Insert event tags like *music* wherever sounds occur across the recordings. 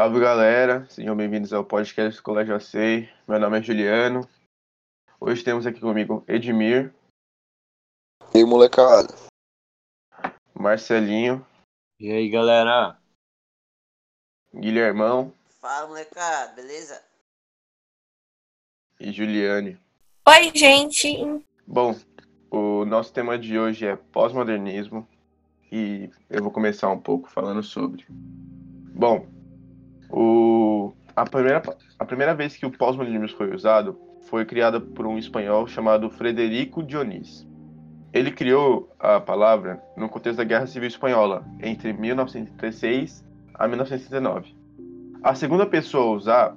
Salve galera, sejam bem-vindos ao podcast do Colégio AC. Meu nome é Juliano. Hoje temos aqui comigo Edmir. E aí, molecada? Marcelinho. E aí, galera? Guilhermão. Fala, molecada, beleza? E Juliane. Oi, gente. Bom, o nosso tema de hoje é pós-modernismo e eu vou começar um pouco falando sobre. Bom, o, a, primeira, a primeira vez que o pós-modernismo foi usado foi criada por um espanhol chamado Frederico Dionis. Ele criou a palavra no contexto da Guerra Civil Espanhola, entre 1936 a 1939. A segunda pessoa a usar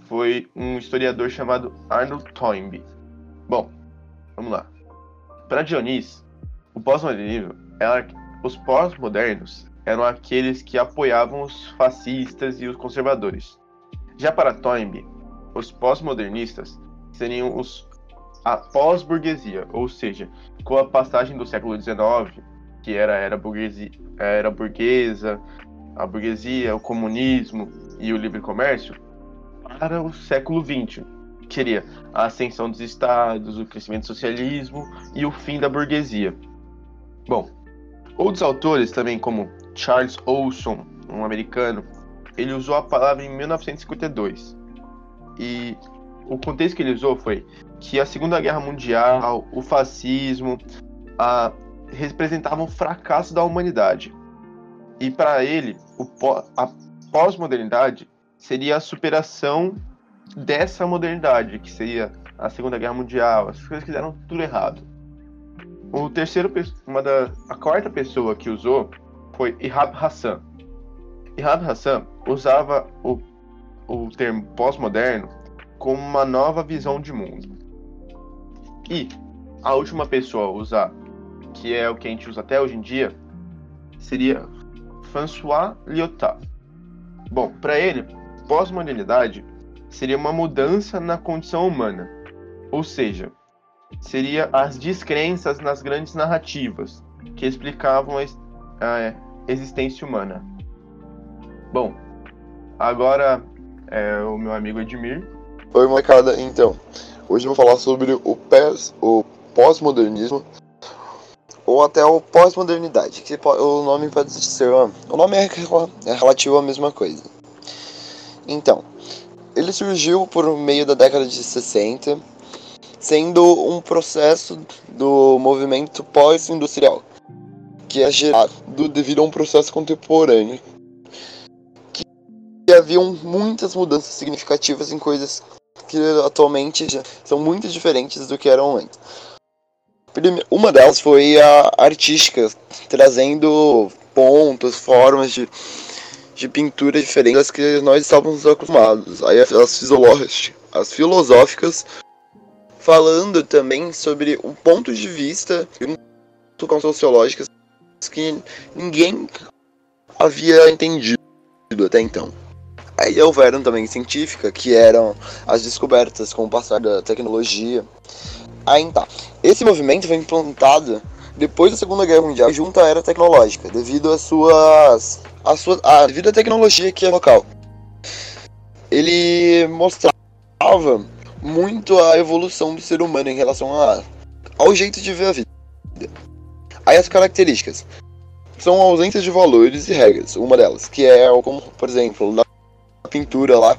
foi um historiador chamado Arnold Toynbee. Bom, vamos lá. Para Dionis, o pós-modernismo os pós-modernos eram aqueles que apoiavam os fascistas e os conservadores. Já para Toynbee, os pós-modernistas seriam os a pós-burguesia, ou seja, com a passagem do século XIX, que era era, burguesia, a era burguesa, a burguesia, o comunismo e o livre comércio, para o século XX, que seria a ascensão dos estados, o crescimento do socialismo e o fim da burguesia. Bom, outros autores também, como Charles Olson, um americano, ele usou a palavra em 1952. E o contexto que ele usou foi que a Segunda Guerra Mundial, o fascismo, a, representavam um fracasso da humanidade. E para ele, o, a pós-modernidade seria a superação dessa modernidade, que seria a Segunda Guerra Mundial, as coisas que deram tudo errado. O terceiro, uma da, a quarta pessoa que usou foi Ihab Hassan. Ihab Hassan usava o, o termo pós-moderno como uma nova visão de mundo. E a última pessoa a usar, que é o que a gente usa até hoje em dia, seria François Lyotard. Bom, para ele, pós-modernidade seria uma mudança na condição humana, ou seja, seria as descrenças nas grandes narrativas que explicavam a, a existência humana. Bom, agora é o meu amigo Edmir. Oi, molecada. Então, hoje eu vou falar sobre o, o pós-modernismo ou até o pós-modernidade, que o nome pode ser, o nome é, é relativo à mesma coisa. Então, ele surgiu por meio da década de 60, sendo um processo do movimento pós-industrial, que é gerado devido a um processo contemporâneo, que haviam muitas mudanças significativas em coisas que atualmente são muito diferentes do que eram antes. Uma delas foi a artística, trazendo pontos, formas de, de pintura diferentes das que nós estávamos acostumados. Aí as, as filosóficas, falando também sobre o ponto de vista sociológicas que ninguém havia entendido até então. Aí houveram também científica, que eram as descobertas com o passar da tecnologia. Aí tá. Esse movimento foi implantado depois da Segunda Guerra Mundial junto à era tecnológica, devido às suas. A sua, a, devido à tecnologia que é local. Ele mostrava muito a evolução do ser humano em relação a, ao jeito de ver a vida. Aí as características são ausência de valores e regras, uma delas, que é como, por exemplo, na pintura lá,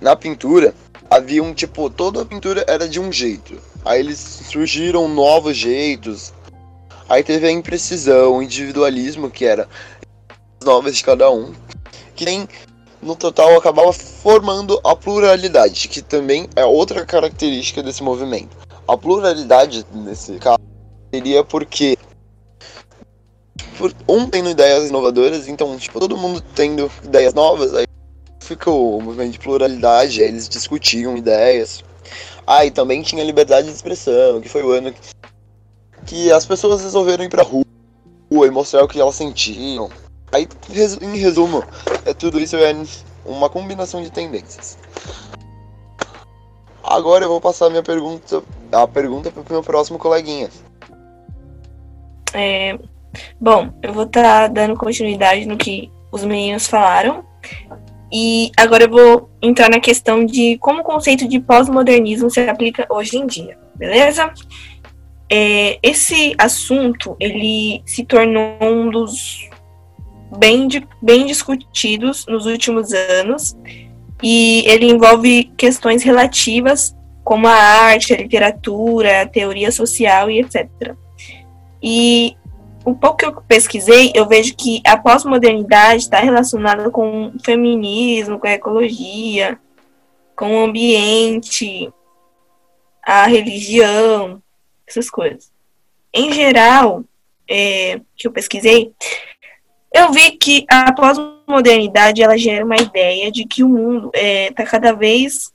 na pintura havia um tipo, toda a pintura era de um jeito. Aí eles surgiram novos jeitos. Aí teve a imprecisão, o individualismo, que era novas de cada um, que nem no total acabava formando a pluralidade, que também é outra característica desse movimento. A pluralidade nesse caso seria porque um tendo ideias inovadoras, então, tipo, todo mundo tendo ideias novas, aí fica o movimento de pluralidade, aí eles discutiam ideias. Ah, e também tinha liberdade de expressão, que foi o ano que as pessoas resolveram ir pra rua e mostrar o que elas sentiam. Aí, em resumo, é tudo isso é uma combinação de tendências. Agora eu vou passar a minha pergunta, a pergunta para o meu próximo coleguinha. É, Bom, eu vou estar tá dando continuidade no que os meninos falaram. E agora eu vou entrar na questão de como o conceito de pós-modernismo se aplica hoje em dia, beleza? É, esse assunto ele se tornou um dos bem, bem discutidos nos últimos anos e ele envolve questões relativas como a arte, a literatura, a teoria social e etc. E um pouco que eu pesquisei, eu vejo que a pós-modernidade está relacionada com o feminismo, com a ecologia, com o ambiente, a religião, essas coisas. Em geral, é, que eu pesquisei, eu vi que a pós-modernidade ela gera uma ideia de que o mundo está é, tá cada vez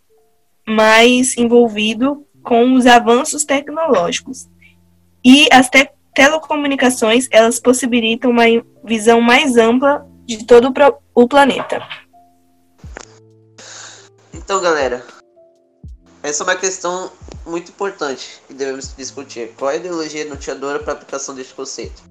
mais envolvido com os avanços tecnológicos. E as te telecomunicações, elas possibilitam uma visão mais ampla de todo o planeta. Então, galera, essa é uma questão muito importante que devemos discutir. Qual é a ideologia norteadora para a aplicação deste conceito?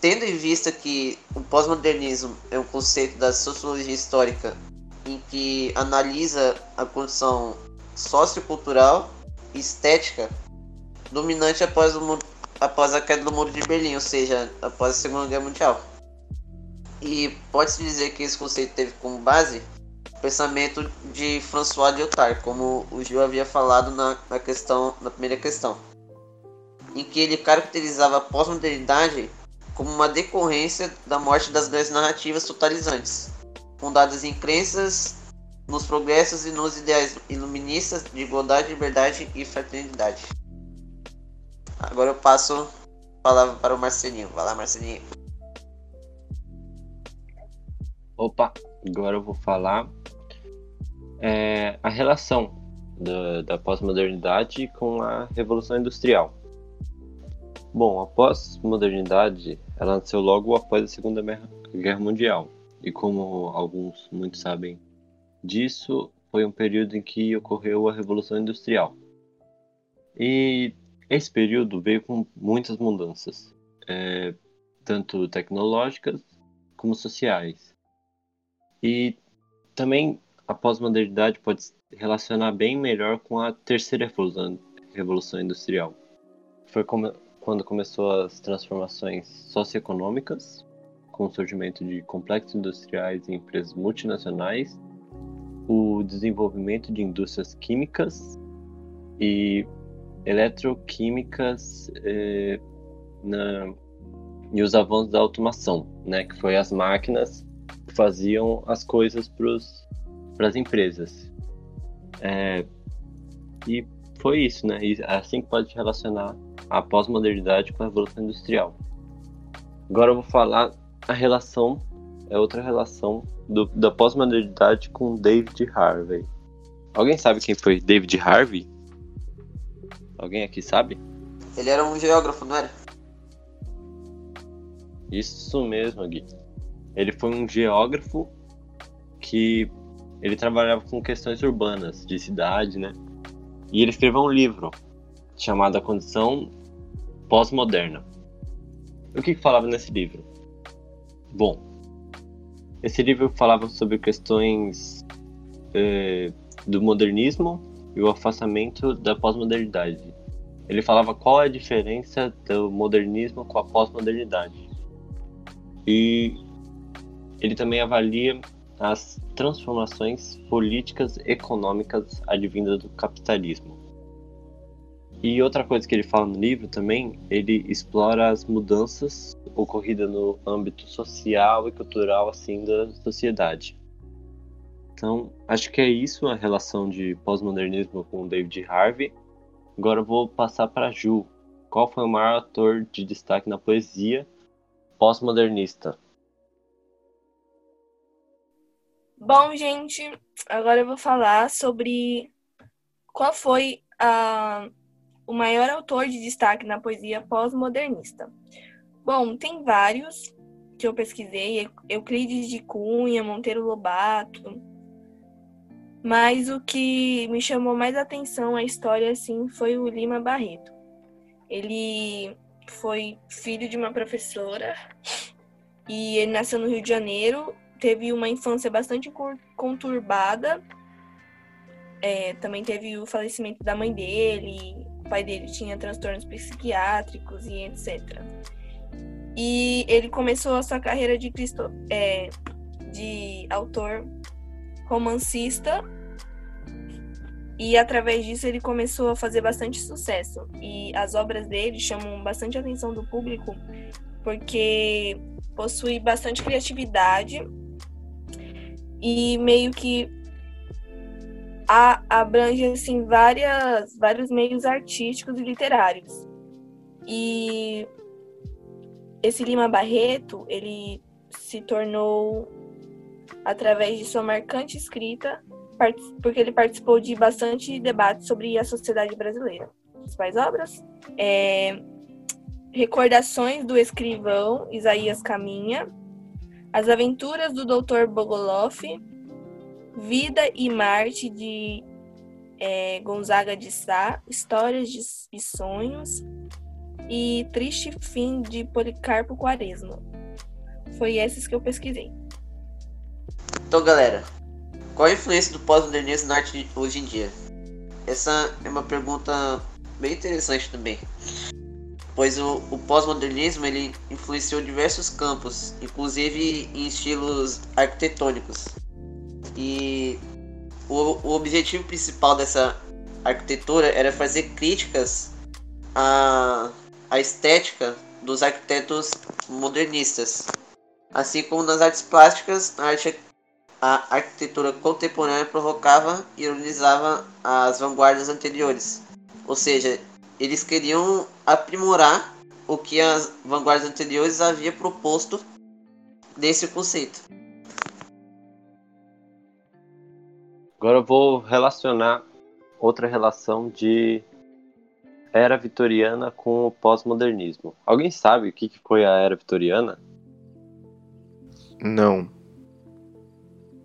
Tendo em vista que o pós-modernismo é um conceito da sociologia histórica em que analisa a condição sociocultural e estética dominante após, o, após a queda do Muro de Berlim, ou seja, após a Segunda Guerra Mundial. E pode-se dizer que esse conceito teve como base o pensamento de François Lyotard, como o Gil havia falado na, na, questão, na primeira questão, em que ele caracterizava a pós-modernidade como uma decorrência da morte das grandes narrativas totalizantes, fundadas em crenças nos progressos e nos ideais iluministas de igualdade, liberdade e fraternidade. Agora eu passo a palavra para o Marcelinho. Vai lá, Marcelinho. Opa, agora eu vou falar é, a relação da, da pós-modernidade com a Revolução Industrial. Bom, a pós-modernidade ela nasceu logo após a Segunda Guerra Mundial e como alguns muitos sabem disso, foi um período em que ocorreu a Revolução Industrial. E esse período veio com muitas mudanças, é, tanto tecnológicas como sociais. E também a pós-modernidade pode se relacionar bem melhor com a terceira revolução, industrial. Foi como, quando começou as transformações socioeconômicas, com o surgimento de complexos industriais e empresas multinacionais, o desenvolvimento de indústrias químicas e eletroquímicas eh, na, e os avanços da automação, né, que foi as máquinas que faziam as coisas para as empresas. É, e foi isso, né? E assim que pode relacionar a pós-modernidade com a revolução industrial. Agora eu vou falar a relação, é outra relação do, da pós-modernidade com David Harvey. Alguém sabe quem foi David Harvey? Alguém aqui sabe? Ele era um geógrafo, não era? Isso mesmo, Gui. Ele foi um geógrafo que ele trabalhava com questões urbanas, de cidade, né? E ele escreveu um livro chamado A Condição Pós-Moderna. O que, que falava nesse livro? Bom, esse livro falava sobre questões eh, do modernismo e o afastamento da pós-modernidade. Ele falava qual é a diferença do modernismo com a pós-modernidade. E ele também avalia as transformações políticas econômicas advindas do capitalismo. E outra coisa que ele fala no livro também, ele explora as mudanças ocorridas no âmbito social e cultural assim da sociedade. Então, acho que é isso a relação de pós-modernismo com David Harvey. Agora vou passar para Ju. Qual foi o maior ator de destaque na poesia pós-modernista? Bom, gente, agora eu vou falar sobre qual foi a, o maior autor de destaque na poesia pós-modernista. Bom, tem vários que eu pesquisei, Euclides de Cunha, Monteiro Lobato, mas o que me chamou mais atenção a história assim foi o Lima Barreto. Ele foi filho de uma professora e ele nasceu no Rio de Janeiro teve uma infância bastante conturbada. É, também teve o falecimento da mãe dele, o pai dele tinha transtornos psiquiátricos e etc. E ele começou a sua carreira de, Cristo, é, de autor romancista e através disso ele começou a fazer bastante sucesso. E as obras dele chamam bastante atenção do público porque possui bastante criatividade e meio que a, abrange assim várias vários meios artísticos e literários. E esse Lima Barreto, ele se tornou através de sua marcante escrita porque ele participou de bastante debates sobre a sociedade brasileira. As obras? É, Recordações do escrivão Isaías Caminha, As Aventuras do Dr. Bogoloff, Vida e Marte de é, Gonzaga de Sá, Histórias de, e Sonhos e Triste Fim de Policarpo Quaresma. Foi esses que eu pesquisei. Então, galera, qual a influência do pós-modernismo na arte hoje em dia? Essa é uma pergunta bem interessante também, pois o, o pós-modernismo ele influenciou diversos campos, inclusive em estilos arquitetônicos. E o, o objetivo principal dessa arquitetura era fazer críticas à, à estética dos arquitetos modernistas. Assim como nas artes plásticas, a arte a arquitetura contemporânea provocava e ironizava as vanguardas anteriores. Ou seja, eles queriam aprimorar o que as vanguardas anteriores haviam proposto nesse conceito. Agora eu vou relacionar outra relação de era vitoriana com o pós-modernismo. Alguém sabe o que foi a era vitoriana? Não.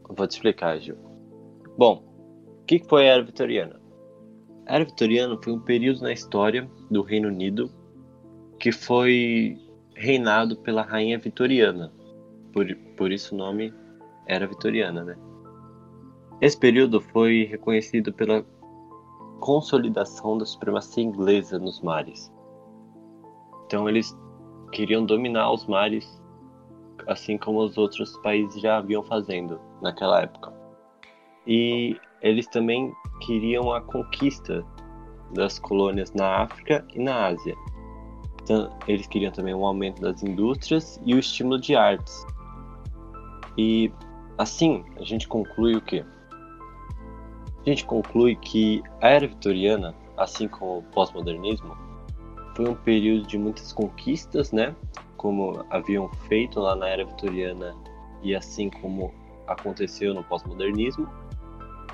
Vou te explicar, Gil. Bom, o que foi a Era Vitoriana? A Era Vitoriana foi um período na história do Reino Unido que foi reinado pela Rainha Vitoriana. Por, por isso o nome Era Vitoriana, né? Esse período foi reconhecido pela consolidação da supremacia inglesa nos mares. Então eles queriam dominar os mares assim como os outros países já haviam fazendo naquela época. E eles também queriam a conquista das colônias na África e na Ásia. Então, eles queriam também um aumento das indústrias e o estímulo de artes. E assim, a gente conclui o quê? A gente conclui que a era vitoriana, assim como o pós-modernismo, foi um período de muitas conquistas, né? Como haviam feito lá na era vitoriana e assim como aconteceu no pós-modernismo,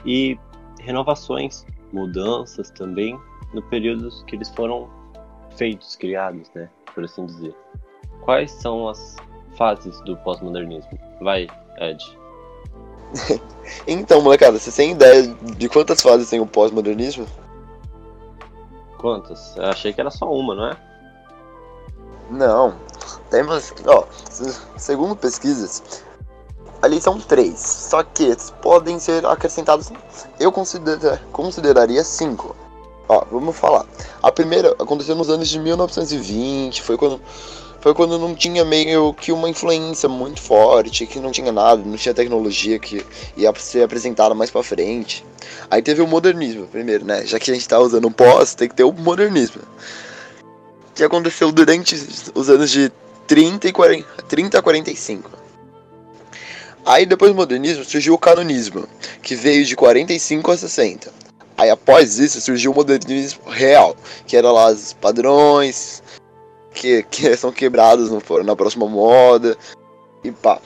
e renovações, mudanças também no período que eles foram feitos, criados, né, por assim dizer. Quais são as fases do pós-modernismo? Vai, Ed. *laughs* então, molecada, você tem ideia de quantas fases tem o pós-modernismo? Quantas? Eu achei que era só uma, não é? Não, temos, ó, segundo pesquisas, ali são três, só que podem ser acrescentados, eu considera, consideraria cinco. Ó, vamos falar. A primeira aconteceu nos anos de 1920, foi quando foi quando não tinha meio que uma influência muito forte, que não tinha nada, não tinha tecnologia que ia ser apresentada mais para frente. Aí teve o modernismo primeiro, né? Já que a gente tá usando o pós, tem que ter o modernismo que aconteceu durante os anos de 30 e 40, 30 a 45. Aí depois do modernismo surgiu o canonismo, que veio de 45 a 60. Aí após isso surgiu o modernismo real, que era lá os padrões que, que *laughs* são quebrados no, na próxima moda e pá.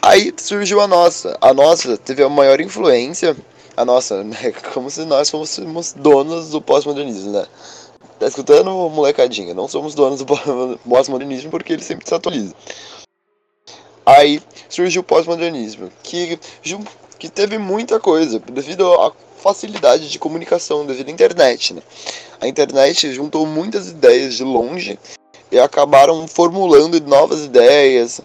Aí surgiu a nossa. A nossa teve a maior influência. A nossa, né? *laughs* Como se nós fôssemos donos do pós-modernismo, né? Tá escutando, molecadinha? Não somos donos do *laughs* pós-modernismo porque ele sempre se atualiza. Aí surgiu o pós-modernismo, que, que teve muita coisa, devido à facilidade de comunicação, devido à internet. Né? A internet juntou muitas ideias de longe e acabaram formulando novas ideias.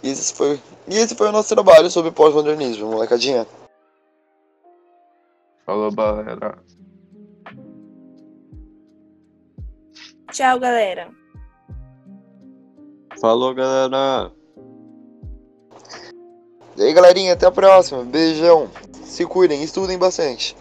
E isso foi, E esse foi o nosso trabalho sobre pós-modernismo, molecadinha. Falou, galera. Tchau, galera. Falou, galera. E aí, galerinha, até a próxima. Beijão. Se cuidem, estudem bastante.